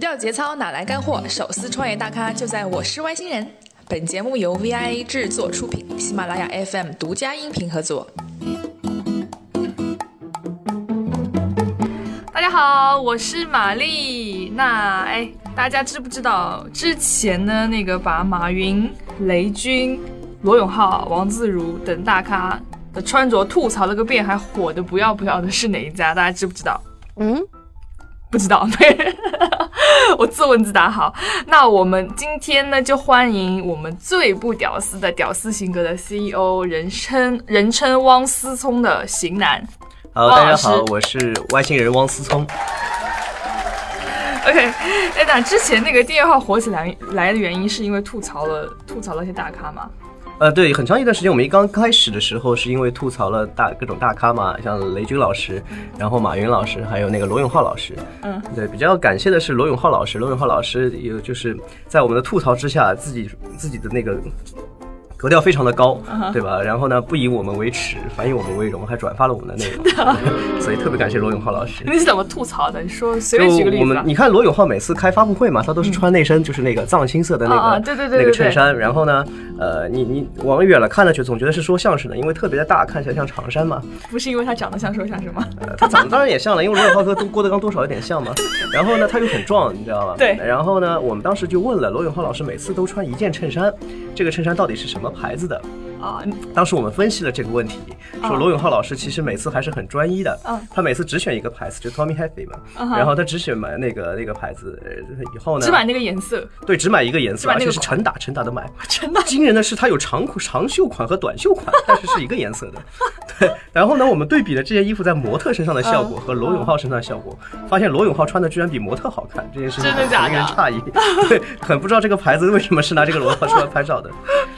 掉节操哪来干货？手撕创业大咖就在我是外星人。本节目由 VIA 制作出品，喜马拉雅 FM 独家音频合作。大家好，我是玛丽。那哎，大家知不知道之前呢那个把马云、雷军、罗永浩、王自如等大咖的穿着吐槽了个遍，还火的不要不要的是哪一家？大家知不知道？嗯，不知道，没，我自问自答。好，那我们今天呢，就欢迎我们最不屌丝的屌丝型格的 CEO，人称人称汪思聪的型男。好，大家好，我是外星人汪思聪。OK，哎，那之前那个订阅号火起来来的原因，是因为吐槽了吐槽了一些大咖吗？呃，对，很长一段时间，我们一刚开始的时候，是因为吐槽了大各种大咖嘛，像雷军老师，然后马云老师，还有那个罗永浩老师。嗯，对，比较感谢的是罗永浩老师，罗永浩老师有就是在我们的吐槽之下，自己自己的那个。格调非常的高，对吧？然后呢，不以我们为耻，反以我们为荣，还转发了我们的内容，所以特别感谢罗永浩老师。你是怎么吐槽的？你说随就便举个例子吧，。我们你看罗永浩每次开发布会嘛，他都是穿那身就是那个藏青色的那个、对对对那个衬衫，然后呢，呃，你你往远了看了去，总觉得是说相声的，因为特别的大，看起来像长衫嘛。不是因为他长得像说相声吗？呃他长得当然也像了，因为罗永浩和郭德纲多少有点像嘛。然后呢，他又很壮，你知道吗？对然后呢，我们当时就问了罗永浩老师，每次都穿一件衬衫，这个衬衫到底是什么牌子的？啊，当时我们分析了这个问题，说罗永浩老师其实每次还是很专一的，嗯他每次只选一个牌子，就 Tommy Hilfiger 嘛，嗯然后他只选买那个那个牌子，呃以后呢，只买那个颜色，对，只买一个颜色，而且是成打成打的买。真的。惊人的是，它有长裤、长袖款和短袖款，但是是一个颜色的。对，然后呢，我们对比了这件衣服在模特身上的效果嗯和罗永浩身上的效果，发现罗永浩穿的居然比模特好看，这件事情真的假的很令人诧异。对，很不知道这个牌子为什么是拿这个罗永浩出来拍照的。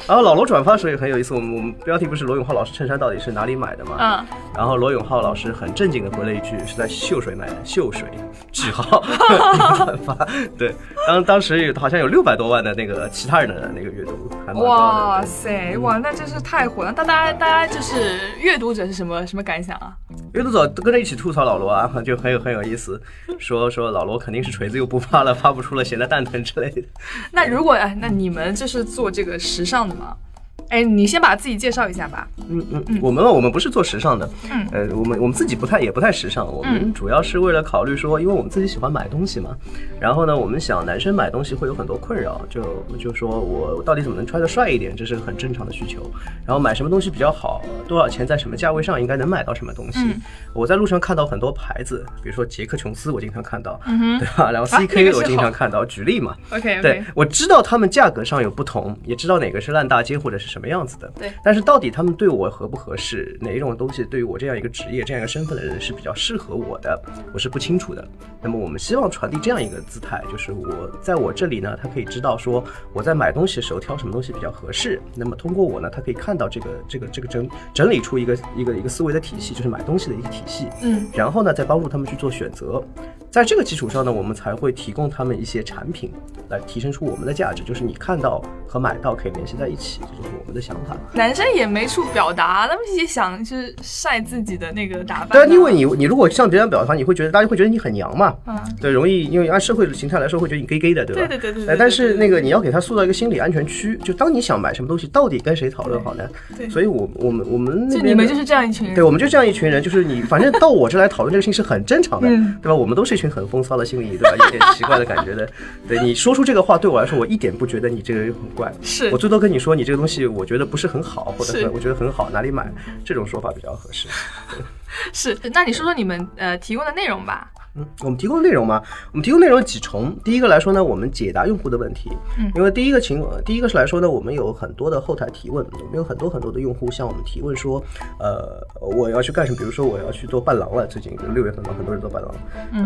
然后老罗转发的时候也很有意思，我们我们标题不是罗永浩老师衬衫到底是哪里买的嘛？嗯，然后罗永浩老师很正经的回了一句是在秀水买的，秀水句号 发。对，当当时有好像有六百多万的那个其他人的那个阅读，还蛮高哇。塞，哇，那真是太火了！那大家大家就是阅读者是什么什么感想啊？阅读者都跟着一起吐槽老罗啊，就很有很有意思，说说老罗肯定是锤子又不发了，发不出了，闲得蛋疼之类的。那如果哎，那你们就是做这个时尚的吗？哎，你先把自己介绍一下吧。嗯嗯，我们我们不是做时尚的，嗯呃，我们我们自己不太也不太时尚，我们主要是为了考虑说，因为我们自己喜欢买东西嘛，然后呢，我们想男生买东西会有很多困扰，就就说我到底怎么能穿得帅一点，这是很正常的需求。然后买什么东西比较好，多少钱在什么价位上应该能买到什么东西。嗯我在路上看到很多牌子，比如说杰克琼斯，我经常看到，嗯哼对吧？然后 CK 我经常看到，举例嘛。OK 对 OK，，我知道他们价格上有不同，也知道哪个是烂大街或者是什么样子的。对但是到底他们对我合不合适，哪一种东西对于我这样一个职业、这样一个身份的人是比较适合我的，我是不清楚的。那么我们希望传递这样一个姿态，就是我在我这里呢，他可以知道说我在买东西的时候挑什么东西比较合适。那么通过我呢，他可以看到这个这个这个整整理出一个一个一个思维的体系，就是买东西的一个体系。嗯，然后呢，再帮助他们去做选择。在这个基础上呢，我们才会提供他们一些产品，来提升出我们的价值，就是你看到和买到可以联系在一起，这就是我们的想法。男生也没处表达，他们也想就是晒自己的那个打扮、对啊，因为你你如果向别人表达，你会觉得大家会觉得你很娘嘛，嗯，对，容易因为按社会的形态来说，会觉得你 gay gay 的，对吧？对对对对但是那个你要给他塑造一个心理安全区，就当你想买什么东西，到底跟谁讨论好呢？对所以我我们我们那就你们就是这样一群人。对，我们就这样一群人，就是你，反正到我这来讨论这个事情是很正常的，嗯对吧？我们都是一群很风骚的心理，对吧？有点奇怪的感觉的。对你说出这个话，对我来说，我一点不觉得你这个人很怪。是我最多跟你说，你这个东西我觉得不是很好，或者我觉得很好，哪里买？这种说法比较合适。是，那你说说你们呃提供的内容吧。嗯，我们提供内容嘛，我们提供内容有几重。第一个来说呢，我们解答用户的问题。嗯因为第一个情况，第一个是来说呢，我们有很多的后台提问，我们有很多很多的用户向我们提问说，呃，我要去干什么？比如说我要去做伴郎了，最近六月份嘛，很多人做伴郎，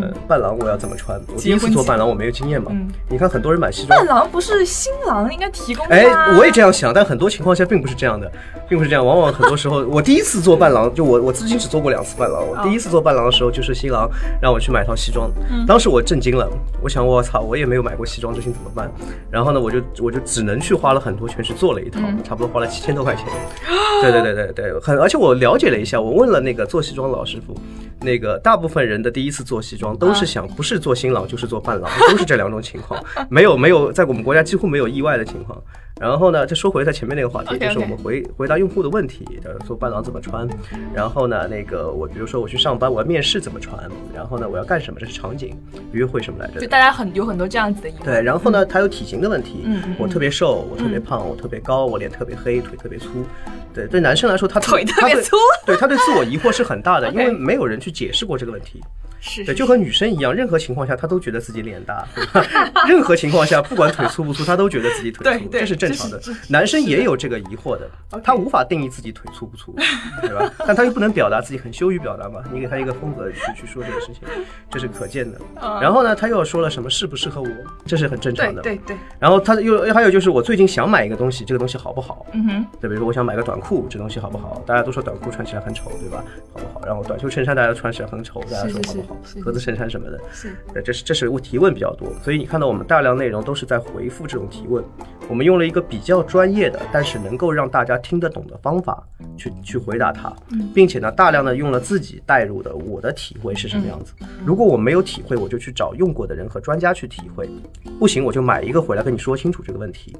呃，伴郎我要怎么穿？我第一次做伴郎，我没有经验嘛。嗯你看很多人买西装伴，郎不是新郎应该提供的哎？，我也这样想，但很多情况下并不是这样的，并不是这样。往往很多时候，我第一次做伴郎，就我我自己只做过两次伴郎。我第一次做伴郎的时候，就是新郎让我去买套西装，当时我震惊了，我想我操，我也没有买过西装，这行怎么办？然后呢，我就我就只能去花了很多钱去做了一套，差不多花了七千多块钱。对对对对对，很，而且我了解了一下，我问了那个做西装的老师傅，那个大部分人的第一次做西装都是想不是做新郎就是做伴郎，都是这两种情况，没有没有在我们国家几乎没有意外的情况。然后呢，再说回在前面那个话题，就是我们回回答用户的问题，呃，做伴郎怎么穿？然后呢，那个我比如说我去上班，我要面试怎么穿？然后呢，我要干什么？这是场景，约会什么来着的？就大家很有很多这样子的疑问。对，然后呢，他有体型的问题，我特别瘦，我特别胖，我特别高，我脸特别黑，腿特别粗。对，对男生来说，他腿特别粗对他对自我疑惑是很大的，因为没有人去解释过这个问题。对，是对就和女生一样，任何情况下她都觉得自己脸大，对吧？任何情况下，不管腿粗不粗，她都觉得自己腿粗，这是正常的。男生也有这个疑惑的，他无法定义自己腿粗不粗，对吧？但他又不能表达自己，很羞于表达嘛。你给他一个风格去去说这个事情，这是可见的。嗯然后呢，他又说了什么适不适合我，这是很正常的。对对对，然后他又还有就是，我最近想买一个东西，这个东西好不好？嗯哼，对，比如说我想买个短裤，这东西好不好？大家都说短裤穿起来很丑，对吧？好不好？然后短袖衬衫大家穿起来很丑，大家说好不好是是是？格子衬衫什么的，是对，这是这是提问比较多，所以你看到我们大量内容都是在回复这种提问。我们用了一个比较专业的，但是能够让大家听得懂的方法去去回答它，并且呢，大量的用了自己带入的我的体会是什么样子。如果我没有体会，我就去找用过的人和专家去体会，不行我就买一个回来跟你说清楚这个问题。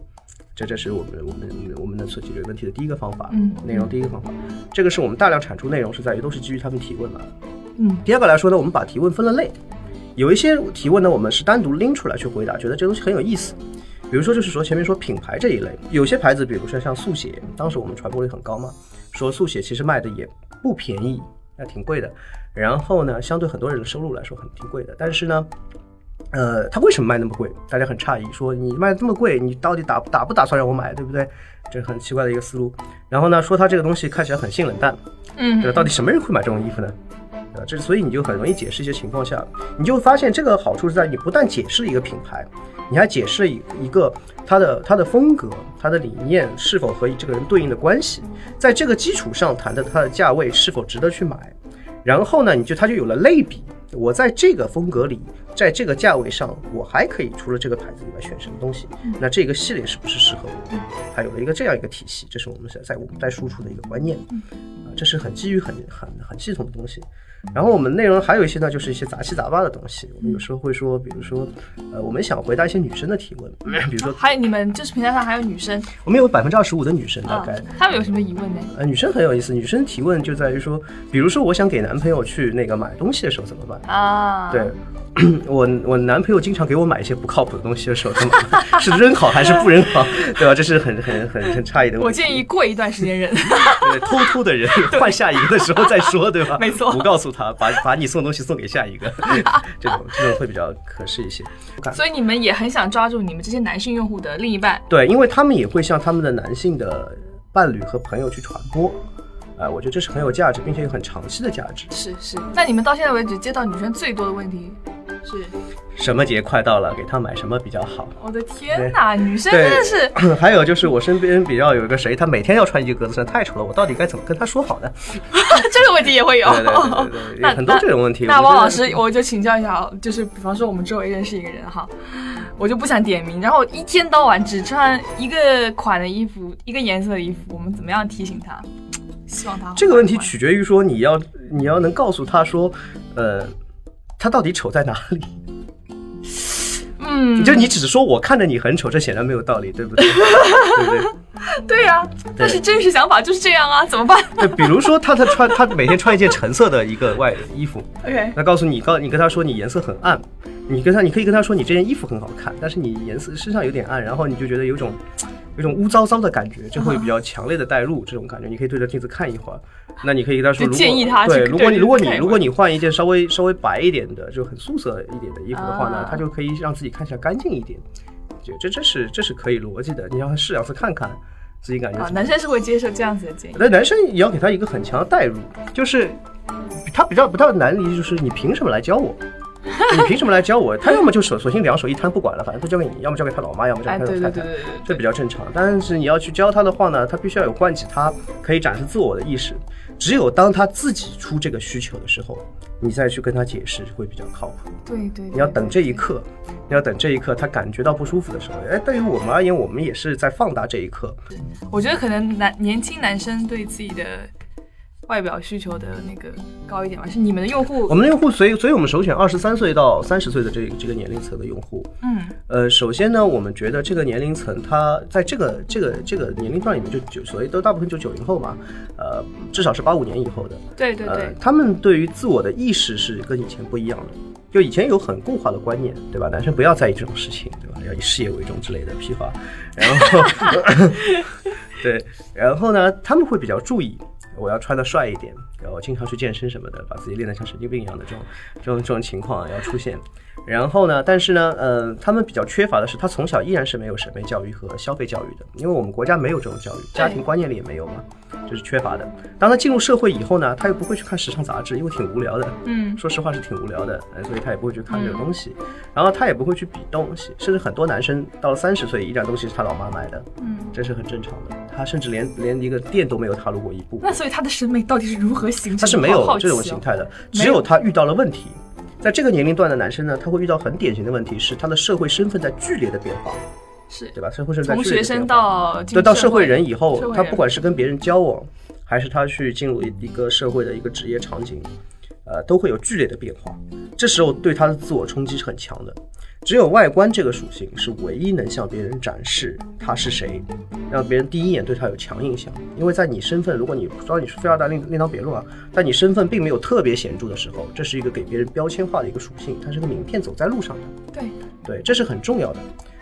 这这是我们我们我们能所解决问题的第一个方法，嗯内容第一个方法，这个是我们大量产出内容是在于都是基于他们提问嘛，嗯第二个来说呢，我们把提问分了类，有一些提问呢，我们是单独拎出来去回答，觉得这东西很有意思。比如说，就是说前面说品牌这一类，有些牌子，比如说像速写，当时我们传播率很高嘛，说速写其实卖的也不便宜，那挺贵的。然后呢，相对很多人的收入来说很挺贵的，但是呢，呃，它为什么卖那么贵？大家很诧异，说你卖这么贵，你到底打打不打算让我买，对不对？这很奇怪的一个思路。然后呢，说它这个东西看起来很性冷淡，嗯对吧？到底什么人会买这种衣服呢？对吧？这所以你就很容易解释一些情况下，你就发现这个好处是在你不但解释了一个品牌，你还解释了一一个它的它的风格、它的理念是否和这个人对应的关系，在这个基础上谈的它的价位是否值得去买，然后呢，你就它就有了类比。我在这个风格里，在这个价位上，我还可以除了这个牌子以外选什么东西？那这个系列是不是适合我？它有了一个这样一个体系，这是我们在在我们在输出的一个观念。啊，这是很基于很很很系统的东西。然后我们内容还有一些呢，就是一些杂七杂八的东西。我们有时候会说，比如说，呃，我们想回答一些女生的提问，比如说，还有你们就是平台上还有女生我们有百分之二十五的女生大啊概。，她们有什么疑问呢？呃，女生很有意思，女生提问就在于说，比如说我想给男朋友去那个买东西的时候怎么办？啊，对，我我男朋友经常给我买一些不靠谱的东西的时候，怎么办是扔好还是不扔好？对吧？这是很很很很诧异的问题。我建议过一段时间扔。对，偷偷的人换下一个的时候再说，对吧？没错不告诉他，把把你送东西送给下一个，这种这种会比较合适一些。所以你们也很想抓住你们这些男性用户的另一半。对，因为他们也会向他们的男性的伴侣和朋友去传播，啊、我觉得这是很有价值，并且有很长期的价值。是是。那你们到现在为止接到女生最多的问题是？什么节快到了，给他买什么比较好？我的天哪，女生真的是 还有就是我身边比较有一个谁，他每天要穿一个格子衫，太丑了，我到底该怎么跟他说好呢？这个问题也会有。对对对对对，那很多这种问题。那汪老师，我就请教一下啊，就是比方说我们周围认识一个人哈，我就不想点名，然后一天到晚只穿一个款的衣服，一个颜色的衣服，我们怎么样提醒他？希望他这个问题取决于说你要你要能告诉他说，呃，他到底丑在哪里？嗯，就你只是说我看着你很丑，这显然没有道理，对不对？对不对？对呀、但是真实想法就是这样啊，怎么办对，比如说他他穿他每天穿一件橙色的一个外衣服，？OK，那告诉你告你跟他说你颜色很暗，你跟他你可以跟他说你这件衣服很好看，但是你颜色身上有点暗，然后你就觉得有种有种污糟糟的感觉，就会比较强烈的带入这种感觉。你可以对着镜子看一会儿，那你可以跟他说，如果建议他对，如果你如果你如果你换一件稍微稍微白一点的，就很素色一点的衣服的话呢啊，他就可以让自己看起来干净一点。就这这是这是可以逻辑的，你让他试两次看看，自己感觉啊，男生是会接受这样子的建议。那男生也要给他一个很强的代入，就是他比较不太难理解，就是你凭什么来教我？你凭什么来教我？他要么就手索性两手一摊不管了，反正都交给你，要么交给他老妈，要么交哎，给他老太太对对对，对这比较正常。但是你要去教他的话呢，他必须要有唤起他可以展示自我的意识。只有当他自己出这个需求的时候，你再去跟他解释会比较靠谱。对对对，你要等这一刻，你要等这一刻他感觉到不舒服的时候。哎，对于我们而言，我们也是在放大这一刻。我觉得可能男年轻男生对自己的外表需求的那个高一点吗？是你们的用户我？们的用户，所以所以我们首选二十三岁到三十岁的这这个年龄层的用户。嗯呃，首先呢，我们觉得这个年龄层，它在这个这个这个年龄段里面就，九所谓都大部分就九零后嘛，呃，至少是八五年以后的，呃对对对，，他们对于自我的意识是跟以前不一样的。就以前有很固化的观念，对吧？男生不要在意这种事情，对吧？要以事业为重之类的屁话。然后，对，然后呢，他们会比较注意，我要穿的帅一点，然后经常去健身什么的，把自己练得像神经病一样的这种这种这种情况要出现。然后呢，但是呢，呃，他们比较缺乏的是，他从小依然是没有审美教育和消费教育的，因为我们国家没有这种教育，家庭观念里也没有嘛，这是缺乏的。当他进入社会以后呢，他又不会去看时尚杂志，因为挺无聊的。嗯说实话是挺无聊的，呃所以他也不会去看这个东西，然后他也不会去比东西，甚至很多男生到了三十岁，依然东西是他老妈买的，嗯，这是很正常的。他甚至连连一个店都没有踏入过一步，那所以他的审美到底是如何形成的？他是没有这种哦形态的，只有他遇到了问题。在这个年龄段的男生呢，他会遇到很典型的问题，是他的社会身份在剧烈的变化，是对吧？社会身份在从学生剧烈地变化到对，到社会会人以后他不管是跟别人交往，还是他去进入一一个社会的一个职业场景，呃，都会有剧烈的变化。这时候对他的自我冲击是很强的。只有外观这个属性是唯一能向别人展示他是谁，让别人第一眼对他有强印象。因为在你身份，如果你不知道你是富二代另另当别论啊，但你身份并没有特别显著的时候，这是一个给别人标签化的一个属性，它是个名片走在路上的。对对，这是很重要的。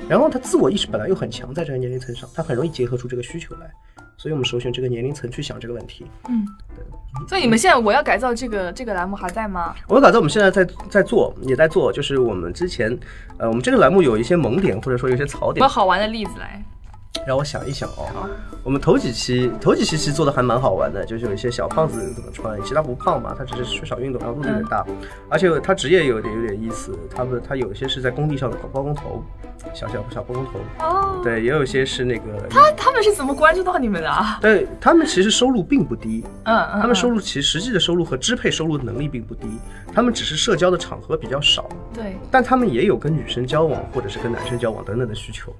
然后他自我意识本来又很强，在这个年龄层上，他很容易结合出这个需求来，所以我们首选这个年龄层去想这个问题。嗯，对所以你们现在我要改造这个这个栏目还在吗？我要改造我们现在在在做，也在做，就是我们之前，呃，我们这个栏目有一些萌点，或者说有一些槽点有，好玩的例子来。让我想一想哦。我们头几期头几期其实做的还蛮好玩的，就是有一些小胖子怎么穿，其实他不胖嘛，他只是缺少运动，然后肚子有点大，而且他职业有点有点意思，他们他有一些是在工地上的包工头，小小小包工头，哦，对，也有一些是那个他他们是怎么关注到你们的啊？对他们其实收入并不低，嗯嗯，他们收入入其实实际的收入和支配收入的能力并不低，他们只是社交的场合比较少，对。但他们也有跟女生交往或者是跟男生交往等等的需求。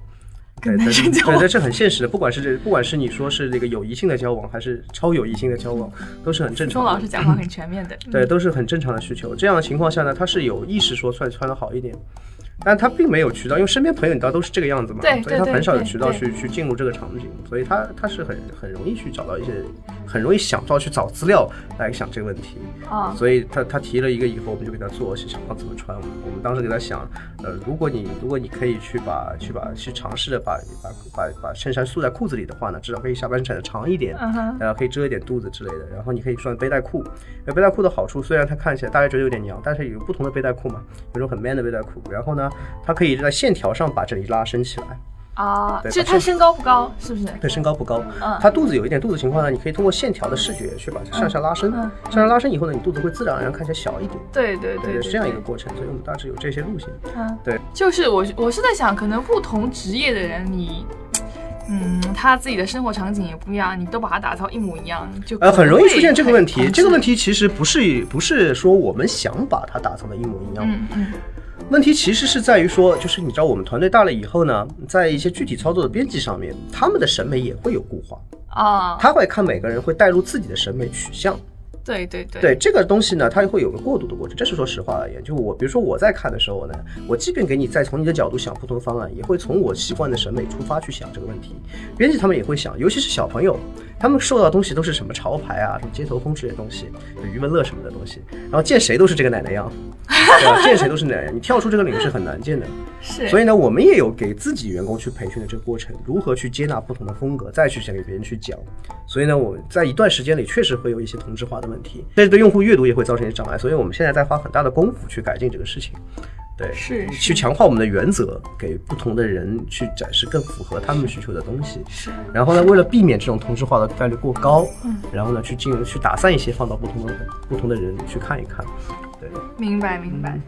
跟对男生交往对对，这很现实的，不管是这，不管是你说是这个友谊性的交往，还是超友谊性的交往，都是很正常的。钟老师讲话很全面的。对，都是很正常的需求。这样的情况下呢，他是有意识说穿穿的好一点，但他并没有渠道，因为身边朋友你知道都是这个样子嘛，所以他很少有渠道去去进入这个场景，所以他他是很很容易去找到一些，很容易想到去找资料来想这个问题。啊，所以他他提了一个以后，我们就给他做是想要怎么穿。我们当时给他想，呃，如果你如果你可以去把去把去尝试着把把把把衬衫束在裤子里的话呢，至少可以下半身穿的长一点，嗯，然后可以遮一点肚子之类的。然后你可以穿背带裤，背带裤的好处虽然它看起来大家觉得有点娘，但是有不同的背带裤嘛，有种很 man 的背带裤。然后呢，它可以在线条上把这里拉伸起来。啊，对把其实他身高不高，是不是？对，身高不高，嗯他肚子有一点肚子情况呢，你可以通过线条的视觉去把它向下拉伸，嗯向下拉伸以后呢，你肚子会自然而然看起来小一点。对对对是这样一个过程，所以我们大致有这些路线。嗯，对，就是我我是在想，可能不同职业的人，你。嗯，他自己的生活场景也不一样，你都把它打造一模一样，就呃，很容易出现这个问题。这个问题其实不是不是说我们想把它打造的一模一样，嗯嗯问题其实是在于说，就是你知道我们团队大了以后呢，在一些具体操作的编辑上面，他们的审美也会有固化，啊，他会看每个人会带入自己的审美取向。对对对对这个东西呢，它会有个过渡的过程。这是说实话而言，就我比如说我在看的时候呢，我即便给你再从你的角度想不同的方案，也会从我习惯的审美出发去想这个问题。编辑他们也会想，尤其是小朋友，他们受到的东西都是什么潮牌啊、什么街头风之类的东西，就余文乐什么的东西，然后见谁都是这个奶奶样，对吧？见谁都是奶奶样，你跳出这个领域是很难见的。是，所以呢，我们也有给自己员工去培训的这个过程，如何去接纳不同的风格，再去想给别人去讲。所以呢，我在一段时间里确实会有一些同质化的问题，这对用户阅读也会造成一些障碍。所以我们现在在花很大的功夫去改进这个事情。对，是是去强化我们的原则，给不同的人去展示更符合他们需求的东西。是然后呢，为了避免这种同质化的概率过高，嗯，然后呢，去进入去打散一些，放到不同的不同的人去看一看。对，明白明白。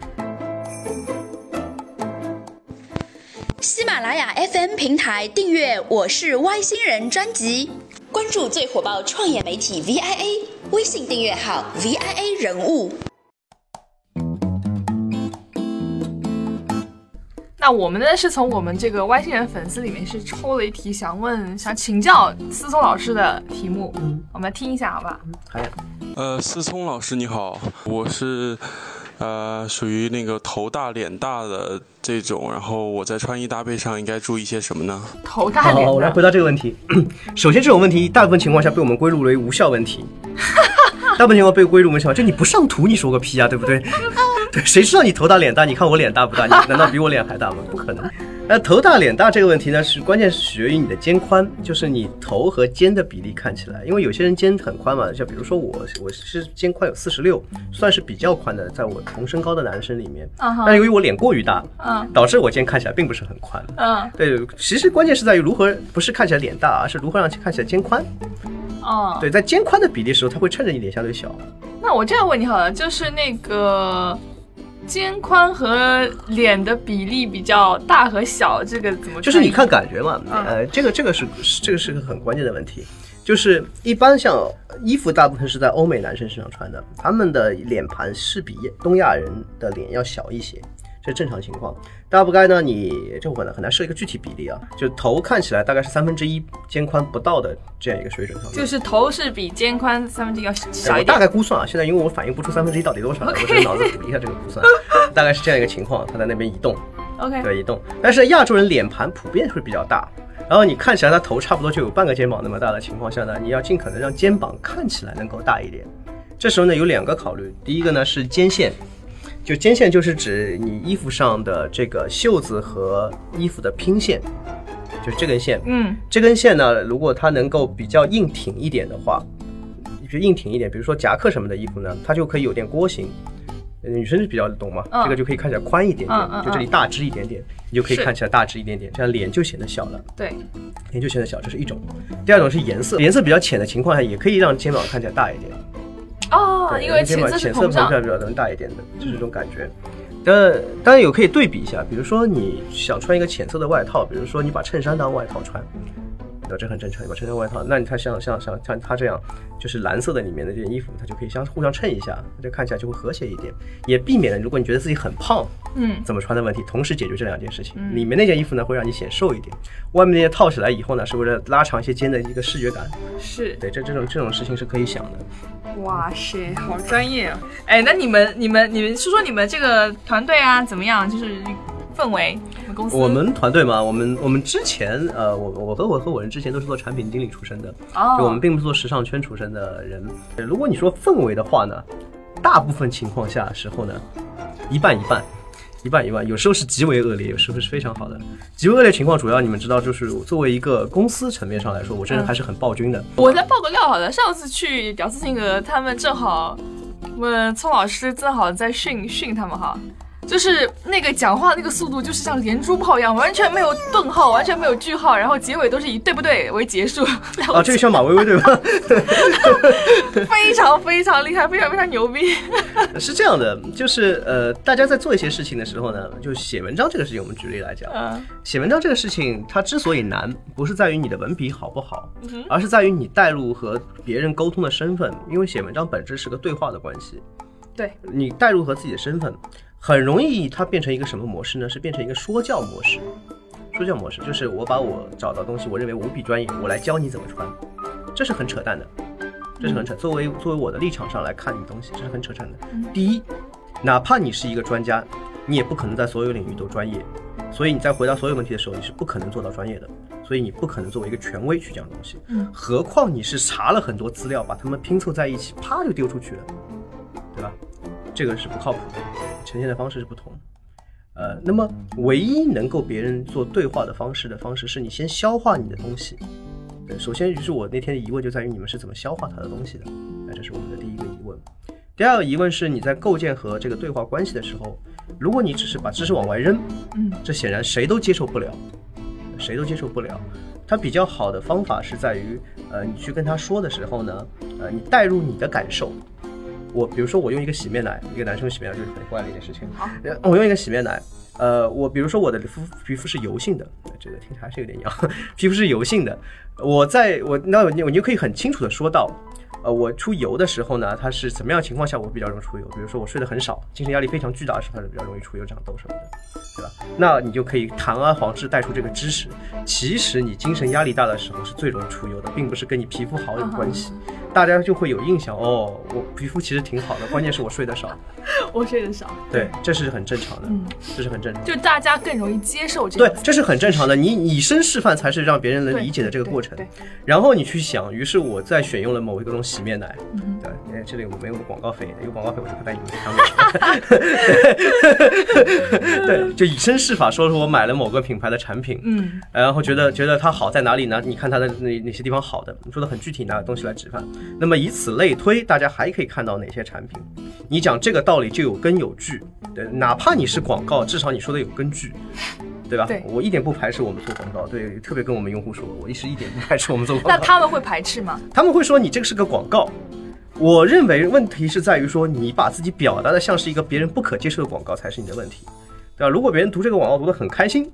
喜马拉雅 FM 平台订阅《我是外星人》专辑，关注最火爆创业媒体 VIA 微信订阅号 VIA 人物。那我们呢是从我们这个外星人粉丝里面是抽了一题，想问想请教思聪老师的题目，嗯我们来听一下，好吧？好呀，呃，思聪老师你好，我是呃属于那个头大脸大的这种，然后我在穿衣搭配上应该注意些什么呢？头大好，脸我来回，答这个问题。首先，这种问题大部分情况下被我们归入为无效问题。大部分情况被归入无效，就你不上图，你说个屁啊，对不对？对，谁知道你头大脸大？你看我脸大不大？你难道比我脸还大吗？不可能。那头大脸大这个问题呢，是关键是取决于你的肩宽，就是你头和肩的比例看起来。因为有些人肩很宽嘛，像比如说我，我是肩宽有四十六，算是比较宽的，在我同身高的男生里面。嗯哼但由于我脸过于大，嗯导致我肩看起来并不是很宽。嗯对，其实关键是在于如何，不是看起来脸大，而是如何让看起来肩宽。哦，对，在肩宽的比例时候，它会趁着你脸相对小。那我这样问你好了，就是那个肩宽和脸的比例比较大和小，这个怎么？就是你看，感觉嘛，嗯呃，这个这个是是这个是个很关键的问题。就是一般像衣服，大部分是在欧美男生身上穿的，他们的脸盘是比东亚人的脸要小一些，这是正常情况。大不该呢，你这我呢很难设一个具体比例啊，就头看起来大概是三分之一肩宽不到的这样一个水准上。就是头是比肩宽三分之一要哎小一点我大。概估算啊，现在因为我反应不出三分之一到底多少，我只是脑子补一下这个估算，大概是这样一个情况，它在那边移动，OK，对，移动。但是亚洲人脸盘普遍会比较大，然后你看起来他头差不多就有半个肩膀那么大的情况下呢，你要尽可能让肩膀看起来能够大一点。这时候呢有两个考虑，第一个呢是肩线，就肩线就是指你衣服上的这个袖子和衣服的拼线，就这根线。嗯这根线呢，如果它能够比较硬挺一点的话，就硬挺一点，比如说夹克什么的衣服呢，它就可以有点锅型。呃女生是比较懂嘛，嗯这个就可以看起来宽一点点，就这里大只一点点，你就可以看起来大只一点点，这样脸就显得小了，对，脸就显得小，这是一种。第二种是颜色，颜色比较浅的情况下，也可以让肩膀看起来大一点。哦，对，因为浅色是浅色膨膨胀，比较能大一点的，就是这种感觉。但当然有可以对比一下，比如说你想穿一个浅色的外套，比如说你把衬衫当外套穿，对吧？这很正常。你把衬衫外套，那你看像像像像他这样，就是蓝色的里面的这件衣服，它就可以相互相衬一下，这看起来就会和谐一点，也避免了如果你觉得自己很胖嗯，怎么穿的问题，同时解决这两件事情。嗯里面那件衣服呢会让你显瘦一点，外面那件套起来以后呢是为了拉长一些肩的一个视觉感。是，对，这这种这种事情是可以想的。哇塞，好专业啊！哎，那你们你们你们说说你们这个团队啊怎么样？就是氛围，我们公司我们团队嘛，我们我们之前呃，我我和我和我人之前都是做产品经理出身的，哦，就我们并不是做时尚圈出身的人。如果你说氛围的话呢，大部分情况下时候呢，一半一半。一半一半，有时候是极为恶劣，有时候是非常好的。极为恶劣情况，主要你们知道，就是作为一个公司层面上来说，我这人还是很暴君的。我再爆个料好了，上次去屌丝性格，他们正好，我们聪老师正好在训训他们哈，就是那个讲话那个速度，就是像连珠炮一样，完全没有顿号，完全没有句号，然后结尾都是以对不对为结束，啊，这个像马薇薇 对吧？非常非常厉害，非常非常牛逼。是这样的，就是呃，大家在做一些事情的时候呢，就写文章这个事情，我们举例来讲，嗯写文章这个事情，它之所以难，不是在于你的文笔好不好，嗯而是在于你带入和别人沟通的身份。因为写文章本质是个对话的关系，对，你带入和自己的身份，很容易它变成一个什么模式呢？是变成一个说教模式。说教模式就是我把我找到东西，我认为无比专业，我来教你怎么穿，这是很扯淡的，这是很扯。作为作为我的立场上来看你东西，这是很扯淡的。第一，哪怕你是一个专家，你也不可能在所有领域都专业，所以你在回答所有问题的时候，你是不可能做到专业的，所以你不可能作为一个权威去讲东西。嗯何况你是查了很多资料，把它们拼凑在一起，啪就丢出去了，对吧？这个是不靠谱的，呈现的方式是不同。呃，那么唯一能够别人做对话的方式的方式，是你先消化你的东西。对，首先就是我那天的疑问就在于你们是怎么消化他的东西的，那这是我们的第一个疑问。第二个疑问是你在构建和这个对话关系的时候，如果你只是把知识往外扔，嗯这显然谁都接受不了，谁都接受不了。它比较好的方法是在于，呃，你去跟他说的时候呢，呃，你带入你的感受。我比如说我用一个洗面奶，一个男生用洗面奶就是很怪的一件事情。我用一个洗面奶，呃，我比如说我的肤皮肤是油性的，这个听起来还是有点娘，皮肤是油性的。我在我那我你就可以很清楚的说到，呃，我出油的时候呢，它是怎么样情况下我比较容易出油？比如说我睡得很少，精神压力非常巨大的时候，它是比较容易出油、长痘什么的，对吧？那你就可以堂而皇之带出这个知识，其实你精神压力大的时候是最容易出油的，并不是跟你皮肤好有关系。大家就会有印象哦，我皮肤其实挺好的，关键是我睡得少。我睡得少，对，这是很正常的，嗯这是很正常的。就大家更容易接受这个，，对这是很正常的。你以身示范才是让别人能理解的这个过程然后你去想，于是我在选用了某一个种洗面奶。嗯对，哎，这里我没有广告费，有广告费我就不带你们去看的。对，就以身试法，说说我买了某个品牌的产品，嗯，然后觉得觉得它好在哪里呢？你看它的哪哪些地方好的，你说的很具体，拿东西来指范。那么以此类推，大家还可以看到哪些产品？你讲这个道理就有根有据，对，哪怕你是广告，至少你说的有根据。对吧？对我一点不排斥我们做广告，对，特别跟我们用户说，我是一点不排斥我们做广告。那他们会排斥吗？他们会说你这个是个广告。我认为问题是在于说你把自己表达的像是一个别人不可接受的广告才是你的问题，对吧？如果别人读这个广告读得很开心，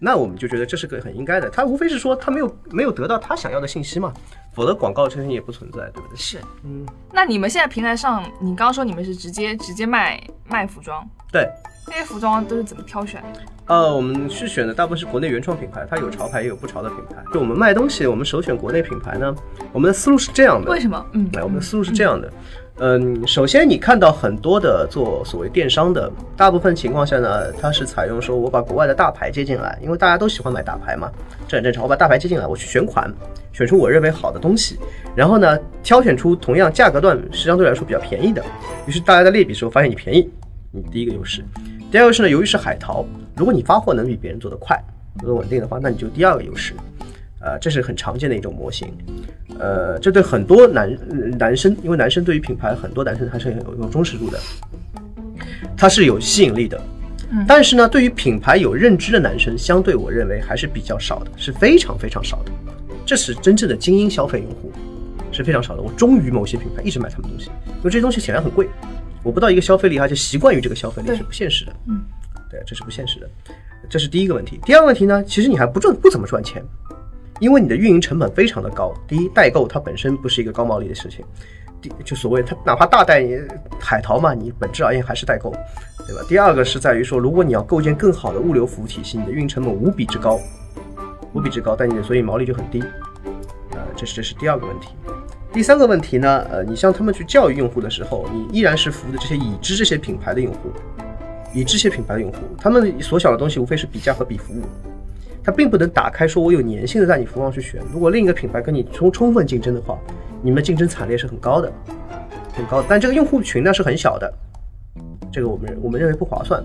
那我们就觉得这是个很应该的。他无非是说他没有没有得到他想要的信息嘛，否则广告这些也不存在，对不对？是，嗯，那你们现在平台上，你刚刚说你们是直接直接卖卖服装，对。那些服装都是怎么挑选的？呃，我们是选的大部分是国内原创品牌，它有潮牌也有不潮的品牌。就我们卖东西，我们首选国内品牌呢，我们的思路是这样的。为什么？嗯，哎，我们的思路是这样的，嗯，首先你看到很多的做所谓电商的，大部分情况下呢，它是采用说我把国外的大牌接进来，因为大家都喜欢买大牌嘛，这很正常。我把大牌接进来，我去选款，选出我认为好的东西，然后呢，挑选出同样价格段是相对来说比较便宜的，于是大家在类比的时候发现你便宜，你第一个优势。第二个是呢，由于是海淘，如果你发货能比别人做得快、做得稳定的话，那你就第二个优势。呃，这是很常见的一种模型，呃，这对很多男男生，因为男生对于品牌，很多男生还是有有忠实度的，它是有吸引力的。但是呢，对于品牌有认知的男生，相对我认为还是比较少的，是非常非常少的。这是真正的精英消费用户，是非常少的。我忠于某些品牌，一直买他们东西，因为这些东西显然很贵，我不到一个消费力，而且习惯于这个消费力是不现实的。嗯，对，这是不现实的，这是第一个问题。第二个问题呢，其实你还不赚不怎么赚钱，因为你的运营成本非常的高。第一，代购它本身不是一个高毛利的事情，第就所谓它哪怕大代海淘嘛，你本质而言还是代购，对吧？第二个是在于说，如果你要构建更好的物流服务体系，你的运营成本无比之高，无比之高，但你的所以毛利就很低，呃，这是这是第二个问题。第三个问题呢，呃，你像他们去教育用户的时候，你依然是服务的这些已知这些品牌的用户，已知这些品牌的用户，他们所想的东西无非是比价和比服务，它并不能打开说我有粘性的在你服务上去选。如果另一个品牌跟你充充分竞争的话，你们竞争惨烈是很高的，很高。但这个用户群呢是很小的，这个我们我们认为不划算。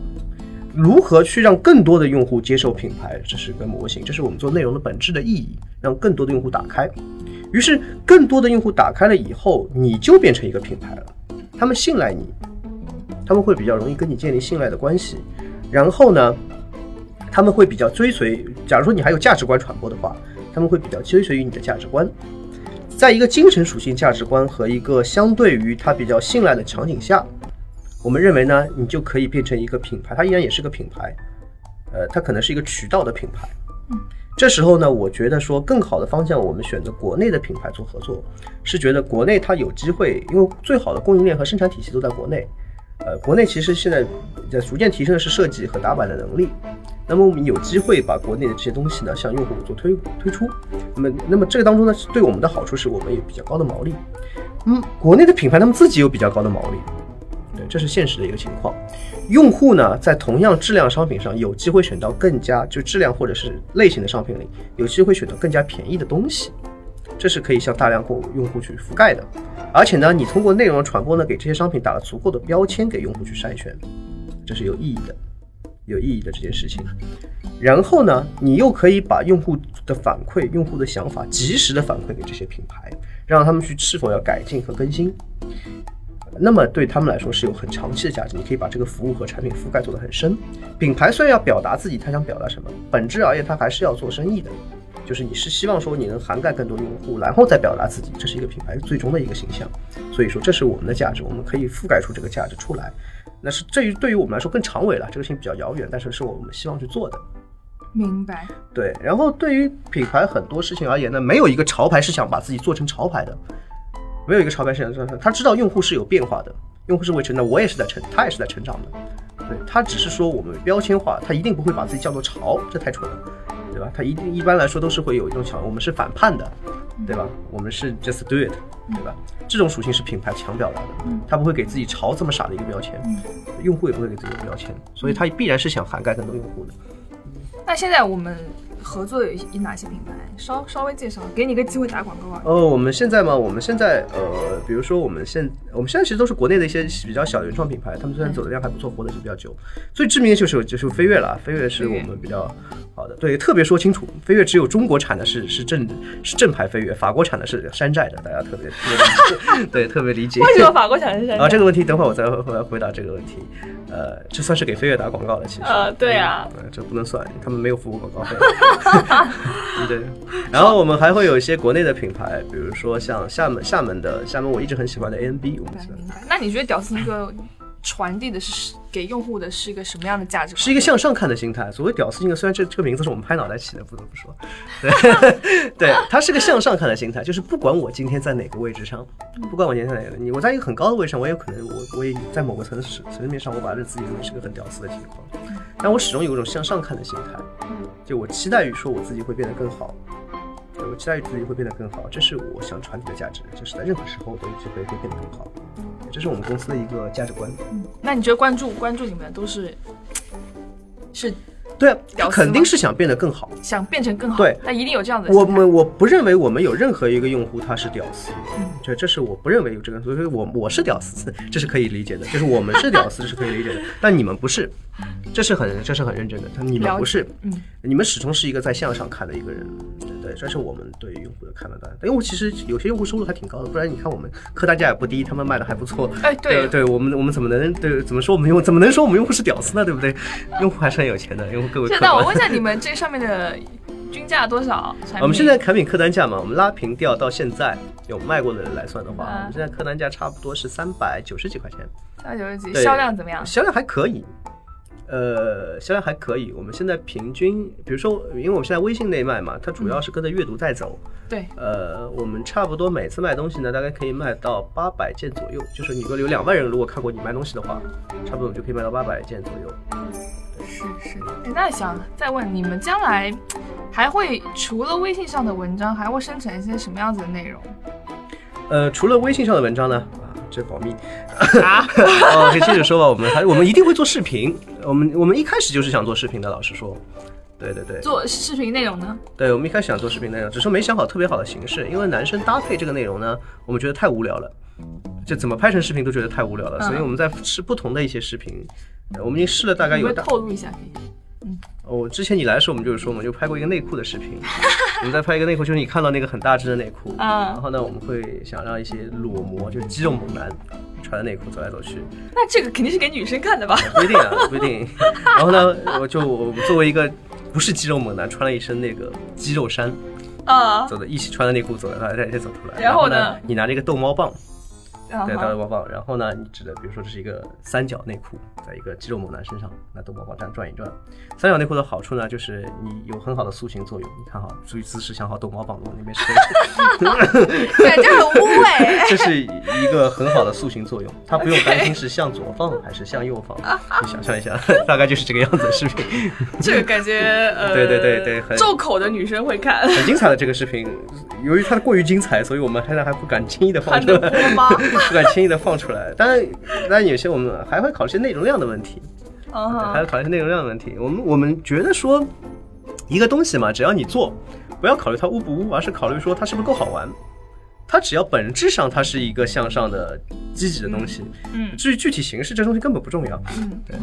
如何去让更多的用户接受品牌，这是一个模型，这是我们做内容的本质的意义，让更多的用户打开。于是，更多的用户打开了以后，你就变成一个品牌了，他们信赖你，他们会比较容易跟你建立信赖的关系。然后呢，他们会比较追随。假如说你还有价值观传播的话，他们会比较追随于你的价值观。在一个精神属性价值观和一个相对于他比较信赖的场景下，我们认为呢，你就可以变成一个品牌，它依然也是个品牌，呃，它可能是一个渠道的品牌。这时候呢，我觉得说更好的方向，我们选择国内的品牌做合作，是觉得国内它有机会，因为最好的供应链和生产体系都在国内。呃，国内其实现在在逐渐提升的是设计和打版的能力。那么我们有机会把国内的这些东西呢，向用户做推推出。那么，那么这个当中呢，对我们的好处是我们有比较高的毛利。嗯，国内的品牌他们自己有比较高的毛利，对，这是现实的一个情况。用户呢，在同样质量商品上有机会选到更加就质量或者是类型的商品里，有机会选到更加便宜的东西，这是可以向大量用用户去覆盖的。而且呢，你通过内容的传播呢，给这些商品打了足够的标签，给用户去筛选，这是有意义的，有意义的这件事情。然后呢，你又可以把用户的反馈、用户的想法及时的反馈给这些品牌，让他们去是否要改进和更新。那么对他们来说是有很长期的价值，你可以把这个服务和产品覆盖做得很深。品牌虽然要表达自己，他想表达什么，本质而言，他还是要做生意的。就是你是希望说你能涵盖更多用户，然后再表达自己，这是一个品牌最终的一个形象。所以说，这是我们的价值，我们可以覆盖出这个价值出来。那是这于对于我们来说更长尾了，这个事情比较遥远，但是是我们希望去做的。明白。对，然后对于品牌很多事情而言呢，没有一个潮牌是想把自己做成潮牌的。没有一个潮牌市场，他知道用户是有变化的，用户是会成长，我也是在成，他也是在成长的。对他只是说我们标签化，他一定不会把自己叫做潮，这太蠢了，对吧？他一定一般来说都是会有一种想，我们是反叛的，对吧？我们是 just do it，对吧？这种属性是品牌强表达的，他不会给自己潮这么傻的一个标签，用户也不会给自己有标签，所以他必然是想涵盖更多用户的。那现在我们合作有一哪些品牌？稍稍微介绍，给你个机会打广告啊。呃，我们现在嘛，我们现在呃，比如说我们现我们现在其实都是国内的一些比较小的原创品牌，他们虽然走的量还不错，活的是比较久。最知名的就是就是飞跃了，飞跃是我们比较好的。对，特别说清楚，飞跃只有中国产的是是正是正牌飞跃，法国产的是山寨的，大家特别特别 对特别理解。为什么法国产的是山寨？啊，这个问题等会儿我再回来回答这个问题。呃，这算是给飞跃打广告了，其实。呃，对啊。呃，这不能算，他们没有付过广告费。对。然后我们还会有一些国内的品牌，比如说像厦门厦门的厦门，我一直很喜欢的 A N B。我们那你觉得屌丝那个？传递的是给用户的是一个什么样的价值？是一个向上看的心态。所谓屌丝性格，虽然这这个名字是我们拍脑袋起的，不得不说，对，对，它是个向上看的心态，就是不管我今天在哪个位置上，不管我今天在哪个，你我在一个很高的位置上，我也有可能我我也在某个层层层面上，我把这自己认为是个很屌丝的情况，但我始终有一种向上看的心态，就我期待于说我自己会变得更好。我期待自己会变得更好，这是我想传递的价值，就是在任何时候都有机会会变得更好，这是我们公司的一个价值观。嗯，那你觉得关注关注你们都是是？对啊，肯定是想变得更好，想变成更好。对，那一定有这样的。我们我不认为我们有任何一个用户他是屌丝，这这是我不认为有这个，所以我我是屌丝，这是可以理解的，就是我们是屌丝是可以理解的，但你们不是，这是很这是很认真的，他你们不是，嗯，你们始终是一个在向上看的一个人，对，这是我们对用户的看法。因为其实有些用户收入还挺高的，不然你看我们客单价也不低，他们卖的还不错。哎，对，对我们我们怎么能对怎么说我们用怎么能说我们用户是屌丝呢？对不对？用户还是很有钱的，用户各位。那我问一下，你们这上面的均价多少？我们现在产品客单价嘛，我们拉平掉到现在有卖过的人来算的话，我们现在客单价差不多是三百九十几块钱。三百九十几，销量怎么样？销量还可以。呃，销量还可以。我们现在平均，比如说，因为我们现在微信内卖嘛，它主要是跟着阅读在走。对。呃，我们差不多每次卖东西呢，大概可以卖到八百件左右。就是你说有两万人如果看过你卖东西的话，差不多就可以卖到八百件左右。是是。那想再问，你们将来还会除了微信上的文章，还会生成一些什么样子的内容？呃，除了微信上的文章呢？这保密啊！哦，可以接着说吧。我们还我们一定会做视频。我们我们一开始就是想做视频的。老实说，对对对。做视频内容呢？对，我们一开始想做视频内容，只是没想好特别好的形式。因为男生搭配这个内容呢，我们觉得太无聊了，就怎么拍成视频都觉得太无聊了。所以我们在试不同的一些视频，我们已经试了大概有。透露一下可以。嗯。哦，之前你来的时候，我们就是说，我们就拍过一个内裤的视频。我们在拍一个内裤，就是你看到那个很大只的内裤。啊。然后呢，我们会想让一些裸模，就是肌肉猛男，穿的内裤走来走去。那这个肯定是给女生看的吧？不一定啊，不一定。然后呢，我就我作为一个不是肌肉猛男，穿了一身那个肌肉衫。啊。走的一起穿的内裤走的，他再再走出来。然后呢？你拿着一个逗猫棒。对，逗猫棒。然后呢，你指的，比如说这是一个三角内裤，在一个肌肉猛男身上，拿逗猫棒这样转一转。三角内裤的好处呢，就是你有很好的塑形作用。你看哈，注意姿势，想好逗猫棒往那边伸。对，这很污秽。这是一个很好的塑形作用，它不用担心是向左放还是向右放。你想象一下，大概就是这个样子的视频。这个感觉，呃，对对对对，很重口的女生会看。很精彩的这个视频，由于它过于精彩，所以我们现在还不敢轻易的放出来。不敢轻易的放出来，当然，当然有些我们还会考虑些内容量的问题，还要考虑些内容量的问题。我们我们觉得说，一个东西嘛，只要你做，不要考虑它污不污，而是考虑说它是不是够好玩。它只要本质上它是一个向上的、积极的东西，嗯，至于具体形式，这东西根本不重要，嗯，对，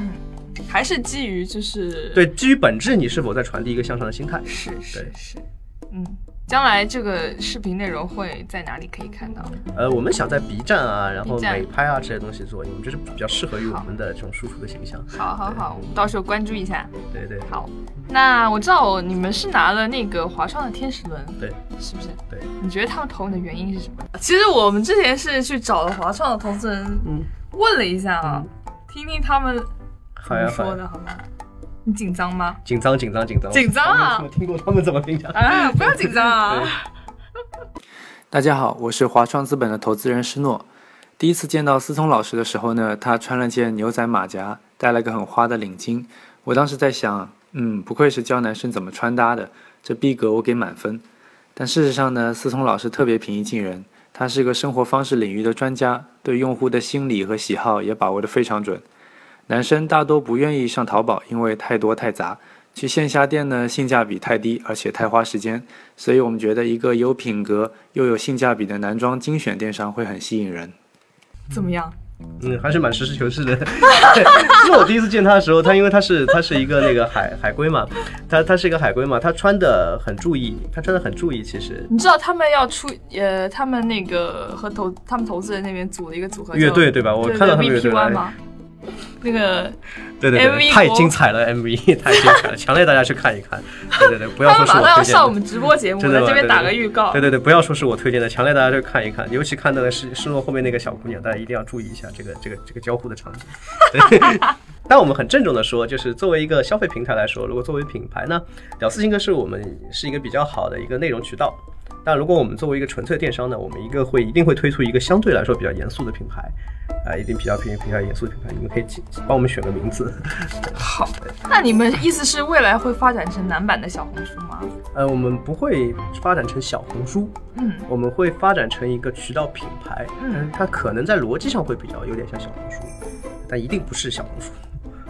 还是基于就是对基于本质，你是否在传递一个向上的心态？是是是，嗯。将来这个视频内容会在哪里可以看到？呃，我们想在 B 站啊，然后美拍啊这些东西做，因为这是比较适合于我们的这种输出的形象。好好好，我们到时候关注一下。对对。好，那我知道你们是拿了那个华创的天使轮，对，是不是？对。你觉得他们投你的原因是什么？其实我们之前是去找了华创的投资人，嗯，问了一下啊，听听他们怎么说的，好吗？你紧张吗？紧张，紧张，紧张，紧张啊！我听过他们怎么评价啊？不要紧张啊！大家好，我是华创资本的投资人施诺。第一次见到思聪老师的时候呢，他穿了件牛仔马甲，戴了个很花的领巾。我当时在想，嗯，不愧是教男生怎么穿搭的，这逼格我给满分。但事实上呢，思聪老师特别平易近人，他是个生活方式领域的专家，对用户的心理和喜好也把握得非常准。男生大多不愿意上淘宝，因为太多太杂。去线下店呢，性价比太低，而且太花时间，所以我们觉得一个有品格又有性价比的男装精选电商会很吸引人。怎么样？嗯，还是蛮实事求是的。因为我第一次见他的时候，他因为他是他是一个那个海海归嘛，他他是一个海归嘛，他穿的很注意，他穿的很注意。其实你知道他们要出呃，他们那个和投他们投资人那边组了一个组合乐队对吧？我看到他们乐队吗？那个对对对，太精彩了，MV 太精彩了，强烈大家去看一看。对对对，不要说是我推荐。马上要上我们直播节目，在这边打个预告。对对对，不要说是我推荐的，强烈大家去看一看，尤其看到的是失落后面那个小姑娘，大家一定要注意一下这个这个这个交互的场景。但我们很郑重的说，就是作为一个消费平台来说，如果作为品牌呢，屌丝星哥是我们是一个比较好的一个内容渠道。但如果我们作为一个纯粹电商呢，我们一个会一定会推出一个相对来说比较严肃的品牌，啊，一定比较偏比较严肃的品牌，你们可以帮我们选个名字。好，那你们意思是未来会发展成男版的小红书吗？呃，我们不会发展成小红书，嗯，我们会发展成一个渠道品牌，嗯，它可能在逻辑上会比较有点像小红书，但一定不是小红书。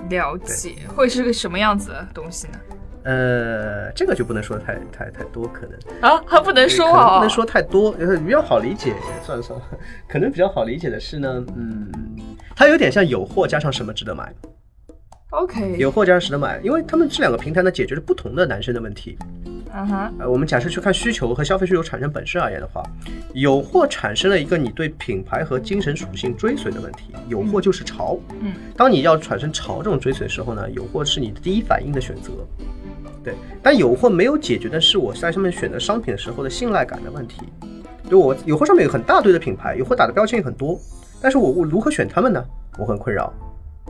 了解，会是个什么样子的东西呢？呃，这个就不能说太太太多，可能啊，还不能说啊，不能说太多，比较好理解。算了算了，可能比较好理解的是呢，嗯，它有点像有货加上什么值得买。OK，有货加上值得买，因为他们这两个平台呢，解决了不同的男生的问题。嗯哼，呃，我们假设去看需求和消费需求产生本身而言的话，有货产生了一个你对品牌和精神属性追随的问题，有货就是潮。嗯，当你要产生潮这种追随的时候呢，有货是你的第一反应的选择。对，但有货没有解决的是我在上面选择商品的时候的信赖感的问题。就我有货上面有很大堆的品牌，有货打的标签也很多，但是我我如何选他们呢？我很困扰，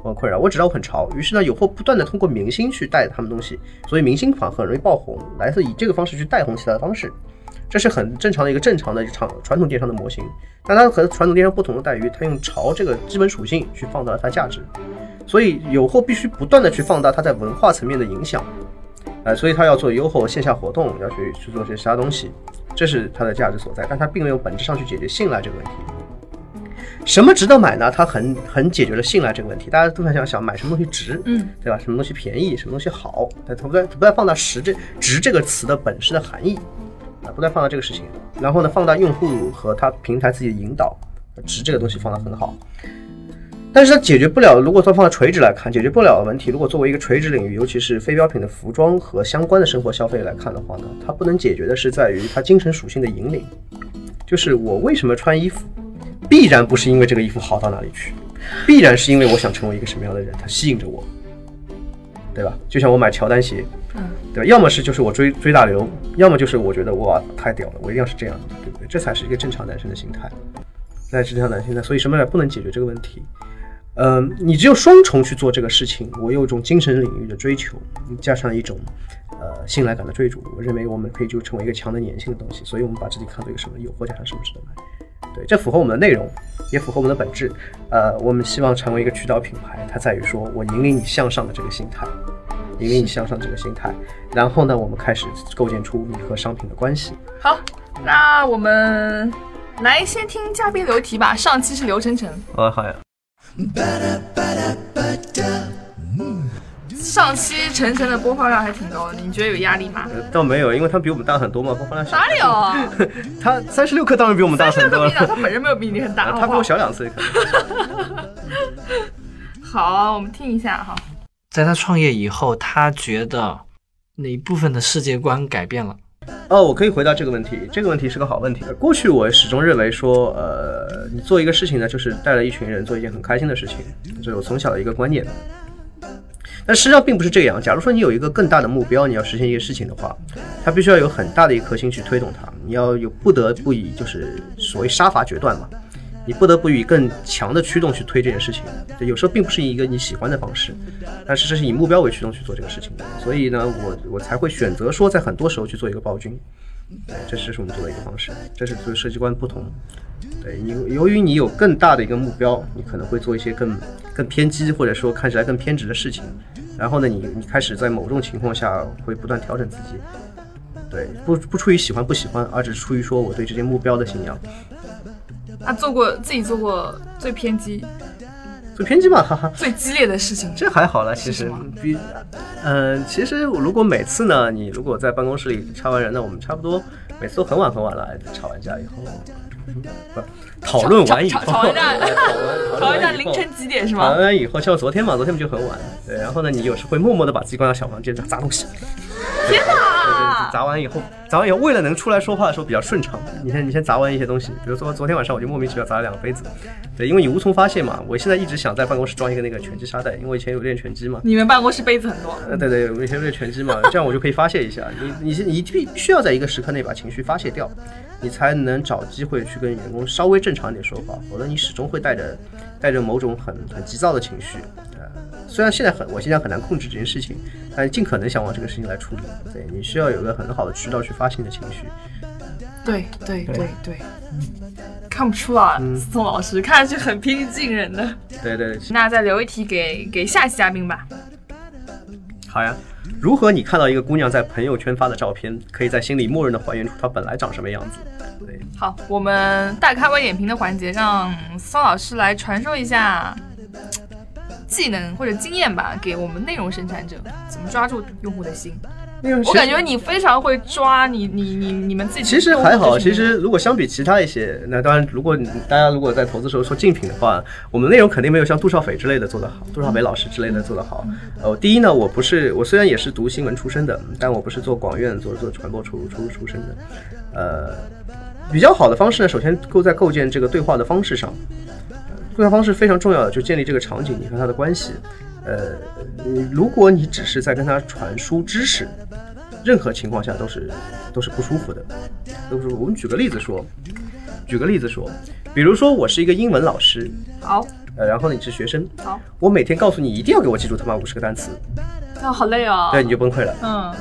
我很困扰。我知道我很潮，于是呢，有货不断的通过明星去带他们东西，所以明星款很容易爆红，来自以这个方式去带红其他的方式，这是很正常的一个正常的场传统电商的模型。但它和传统电商不同的在于，它用潮这个基本属性去放大了它价值，所以有货必须不断的去放大它在文化层面的影响。呃，所以他要做优厚线下活动，要去去做些其他东西，这是它的价值所在。但它并没有本质上去解决信赖这个问题。什么值得买呢？它很很解决了信赖这个问题。大家都在想想买什么东西值，嗯，对吧？什么东西便宜，什么东西好？它不断不断放大实这值这个词的本身的含义，啊，不断放大这个事情。然后呢，放大用户和它平台自己的引导，值这个东西放得很好。但是它解决不了，如果说放在垂直来看，解决不了的问题。如果作为一个垂直领域，尤其是非标品的服装和相关的生活消费来看的话呢，它不能解决的是在于它精神属性的引领。就是我为什么穿衣服，必然不是因为这个衣服好到哪里去，必然是因为我想成为一个什么样的人，它吸引着我，对吧？就像我买乔丹鞋，对吧？要么是就是我追追大流，要么就是我觉得哇太屌了，我一定要是这样，对不对？这才是一个正常男生的心态，那是正常男性的。所以什么来不能解决这个问题？嗯，你只有双重去做这个事情，我有一种精神领域的追求，加上一种呃信赖感的追逐，我认为我们可以就成为一个强的粘性的东西。所以我们把自己看作一个什么有货加上什么值得买，对，这符合我们的内容，也符合我们的本质。呃，我们希望成为一个渠道品牌，它在于说我引领你向上的这个心态，引领你向上这个心态。然后呢，我们开始构建出你和商品的关系。好，那我们来先听嘉宾留题吧。上期是刘晨晨，哦，好呀。上期晨晨的播放量还挺高的，你觉得有压力吗？倒没有，因为他比我们大很多嘛，播放量哪里有？他三十六克当然比我们大很多了。他本人没有比你很大，他比我小两岁。好，我们听一下哈。在他创业以后，他觉得哪一部分的世界观改变了？哦，我可以回答这个问题。这个问题是个好问题。过去我始终认为说，呃，你做一个事情呢，就是带了一群人做一件很开心的事情，这是我从小的一个观念。但实际上并不是这样。假如说你有一个更大的目标，你要实现一个事情的话，它必须要有很大的一颗心去推动它。你要有不得不以就是所谓杀伐决断嘛，你不得不以更强的驱动去推这件事情。有时候并不是一个你喜欢的方式，但是这是以目标为驱动去做这个事情的。所以呢，我我才会选择说，在很多时候去做一个暴君，对，这是我们做的一个方式，这是做设计观不同。对你，由于你有更大的一个目标，你可能会做一些更更偏激或者说看起来更偏执的事情。然后呢，你你开始在某种情况下会不断调整自己。对，不不出于喜欢不喜欢，而只是出于说我对这些目标的信仰。那做过自己做过最偏激、最偏激吧，哈哈。最激烈的事情，这还好了，其实比，嗯、其实我如果每次呢，你如果在办公室里插完人呢，我们差不多每次都很晚很晚了，吵完架以后，不 讨论完以后，吵吵完架对讨论吵完架凌晨几点是吗吵吗？完以后，像昨天嘛，昨天不就很晚，对，然后呢，你有时会默默的把自己关到小房间砸东西。天哪！砸完以后，砸完以后，为了能出来说话的时候比较顺畅，你先你先砸完一些东西，比如说昨天晚上我就莫名其妙砸了两个杯子，对，因为你无从发泄嘛。我现在一直想在办公室装一个那个拳击沙袋，因为我以前有练拳击嘛。你们办公室杯子很多，呃，对对，我以前练拳击嘛，这样我就可以发泄一下。你你你必必须要在一个时刻内把情绪发泄掉，你才能找机会去跟员工稍微正常一点说话，否则你始终会带着带着某种很很急躁的情绪。呃，虽然现在很我现在很难控制这件事情，但是尽可能想往这个事情来处理。对你需要有一个很好的渠道去发泄你的情绪。对对对对，看不出啊，嗯宋老师看上去很平易近人的。对对对，那再留一题给给下期嘉宾吧。好呀。如何你看到一个姑娘在朋友圈发的照片，可以在心里默认的还原出她本来长什么样子？对，好，我们大咖微点评的环节，让桑老师来传授一下技能或者经验吧，给我们内容生产者怎么抓住用户的心。我感觉你非常会抓你你你你们自己。其实还好，其实如果相比其他一些，那当然，如果大家如果在投资时候说竞品的话，我们内容肯定没有像杜少斐之类的做得好，杜少斐老师之类的做得好。呃，第一呢，我不是，我虽然也是读新闻出身的，但我不是做广院做做传播出出出身的。呃，比较好的方式呢，首先构在构建这个对话的方式上，呃对话方式非常重要的，就建立这个场景你和他的关系。呃，如果你只是在跟他传输知识，任何情况下都是都是不舒服的。都是我们举个例子说，举个例子说，比如说我是一个英文老师，好，呃，然后你是学生，好，我每天告诉你一定要给我记住他妈五十个单词，那好累哦。对，你就崩溃了。嗯，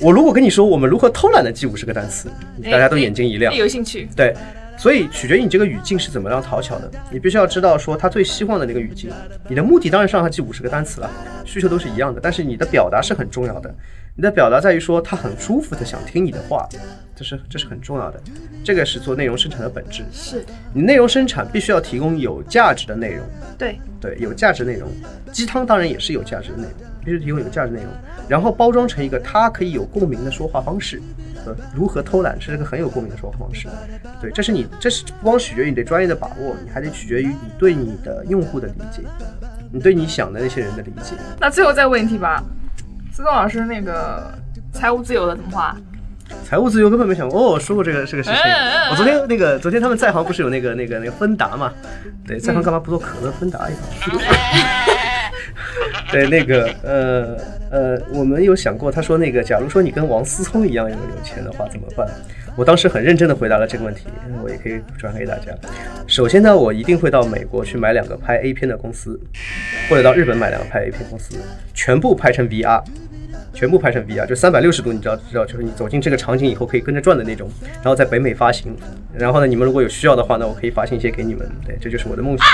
我如果跟你说我们如何偷懒的记五十个单词，哎大家都眼睛一亮哎。有兴趣。对，所以取决于你这个语境是怎么样讨巧的，你必须要知道说他最希望的那个语境。你的目的当然是让他记五十个单词了，需求都是一样的，但是你的表达是很重要的。你的表达在于说他很舒服的想听你的话，这是这是很重要的，这个是做内容生产的本质。是，你内容生产必须要提供有价值的内容，对，对，有价值内容。鸡汤当然也是有价值的内容，必须提供有价值内容，然后包装成一个他可以有共鸣的说话方式。呃，如何偷懒是一个很有共鸣的说话方式。对，这是你，这是不光取决于你对专业的把握，你还得取决于你对你的用户的理解，你对你想的那些人的理解。那最后再问一题吧，思东老师那个财务自由的怎么画？财务自由根本没想过哦，我说过这个这个事情。我昨天那个昨天他们在行不是有那个那个那个芬达嘛？对，在行干嘛不做可乐芬达一个？对，那个呃呃，我们有想过，他说那个，假如说你跟王思聪一样有有钱的话怎么办？我当时很认真的回答了这个问题，我也可以转给大家。首先呢，我一定会到美国去买两个拍 A 片的公司，或者到日本买两个拍 A 片公司，全部拍成 VR。全部拍成 VR，就三百六十度，你知道知道，就是你走进这个场景以后可以跟着转的那种，然后在北美发行。然后呢，你们如果有需要的话呢，我可以发行一些给你们。对，这就是我的梦想。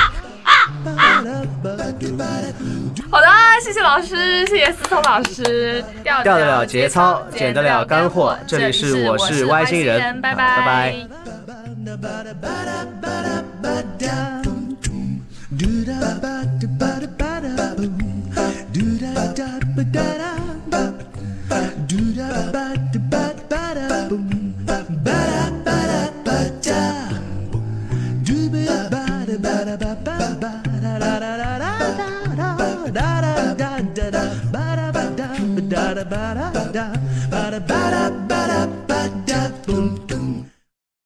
好的，谢谢老师，谢谢思聪老师。掉掉得了节操捡得了干货这里是我是外星人拜拜拜拜。ba da ba da ba da ba da ba da ba da boom.